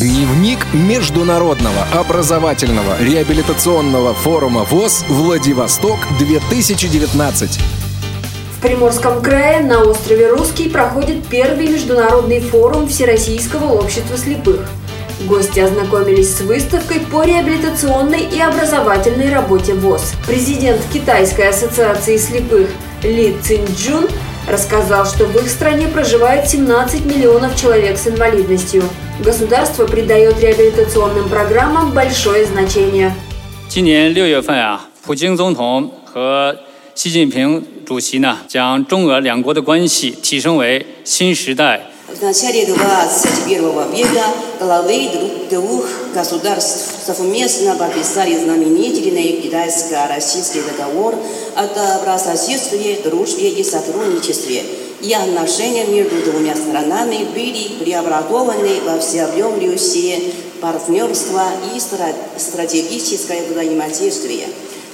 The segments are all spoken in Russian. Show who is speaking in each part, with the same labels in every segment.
Speaker 1: Дневник Международного образовательного реабилитационного форума ВОЗ «Владивосток-2019».
Speaker 2: В Приморском крае на острове Русский проходит первый международный форум Всероссийского общества слепых. Гости ознакомились с выставкой по реабилитационной и образовательной работе ВОЗ. Президент Китайской ассоциации слепых Ли Цинджун рассказал, что в их стране проживает 17 миллионов человек с инвалидностью. Государство придает реабилитационным программам большое значение.
Speaker 3: 今年六月份啊，普京总统和习近平主席呢，将中俄两国的关系提升为新时代
Speaker 4: В начале 21 века главы двух государств совместно подписали знаменательный китайско-российский договор о добрососедстве, дружбе и сотрудничестве. и отношения между двумя странами были преобразованы во всеобъемлющее партнерство и стратегическое взаимодействие.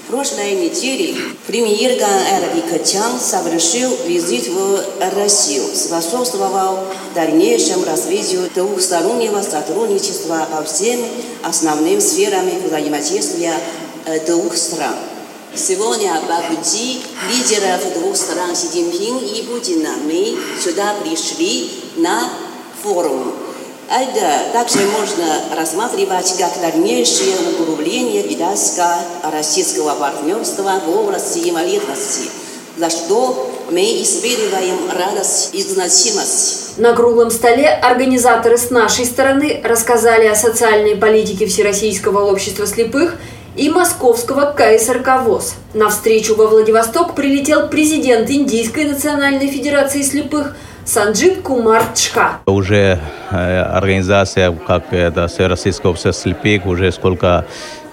Speaker 4: В прошлой неделе премьер Эрик Чан совершил визит в Россию, способствовал дальнейшему развитию двухстороннего сотрудничества по всем основным сферам взаимодействия двух стран. Сегодня пути лидеров двух стран Си Цзиньпин и Путина мы сюда пришли на форум это также можно рассматривать как дальнейшее углубление китайско-российского партнерства в области инвалидности, за что мы испытываем радость и значимость.
Speaker 2: На круглом столе организаторы с нашей стороны рассказали о социальной политике Всероссийского общества слепых и московского КСРК ВОЗ. На встречу во Владивосток прилетел президент Индийской национальной федерации слепых Санджит Кумар Чха.
Speaker 5: Уже э, организация, как это Российское общество слепых, уже сколько,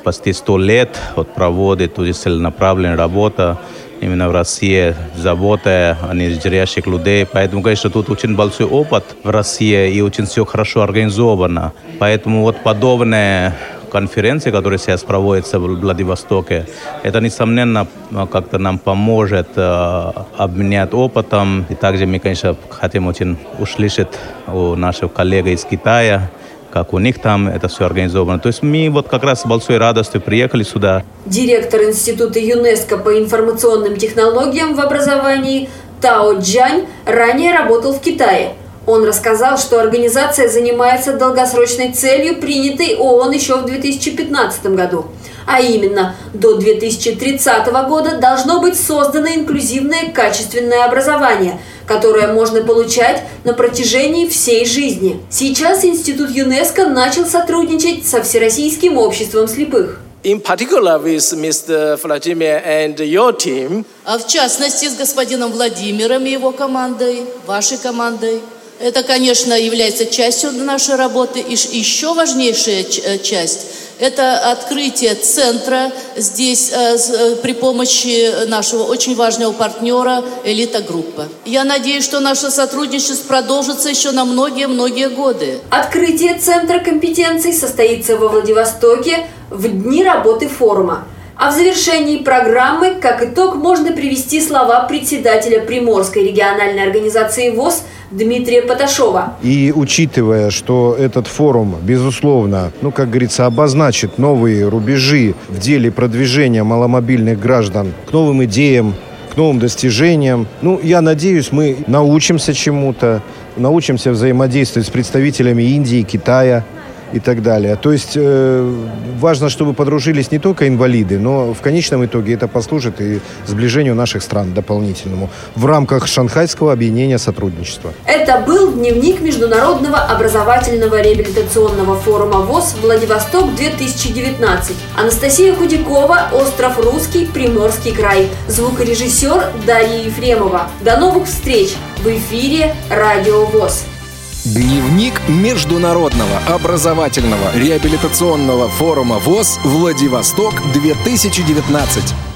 Speaker 5: почти сто лет вот, проводит тут целенаправленная работа именно в России, забота о незрящих людей. Поэтому, конечно, тут очень большой опыт в России и очень все хорошо организовано. Поэтому вот подобное конференции, которая сейчас проводится в Владивостоке, это, несомненно, как-то нам поможет э, обменять опытом. И также мы, конечно, хотим очень услышать у наших коллег из Китая, как у них там это все организовано. То есть мы вот как раз с большой радостью приехали сюда.
Speaker 2: Директор Института ЮНЕСКО по информационным технологиям в образовании Тао Джань ранее работал в Китае – он рассказал, что организация занимается долгосрочной целью, принятой ООН еще в 2015 году. А именно, до 2030 года должно быть создано инклюзивное качественное образование, которое можно получать на протяжении всей жизни. Сейчас Институт ЮНЕСКО начал сотрудничать со Всероссийским обществом слепых.
Speaker 6: In particular with Mr. Vladimir and your team.
Speaker 7: А в частности с господином Владимиром и его командой, вашей командой. Это, конечно, является частью нашей работы. И еще важнейшая э, часть – это открытие центра здесь э, э, при помощи нашего очень важного партнера «Элита Группа». Я надеюсь, что наше сотрудничество продолжится еще на многие-многие годы.
Speaker 2: Открытие центра компетенций состоится во Владивостоке в дни работы форума. А в завершении программы, как итог, можно привести слова председателя Приморской региональной организации ВОЗ Дмитрия Поташова.
Speaker 8: И учитывая, что этот форум, безусловно, ну, как говорится, обозначит новые рубежи в деле продвижения маломобильных граждан к новым идеям, к новым достижениям. Ну, я надеюсь, мы научимся чему-то, научимся взаимодействовать с представителями Индии, Китая, и так далее. То есть э, важно, чтобы подружились не только инвалиды, но в конечном итоге это послужит и сближению наших стран дополнительному в рамках Шанхайского объединения сотрудничества.
Speaker 2: Это был дневник Международного образовательного реабилитационного форума ВОЗ «Владивосток-2019». Анастасия Худякова, Остров Русский, Приморский край. Звукорежиссер Дарья Ефремова. До новых встреч в эфире Радио ВОЗ.
Speaker 1: Дневник Международного образовательного реабилитационного форума ВОЗ «Владивосток-2019».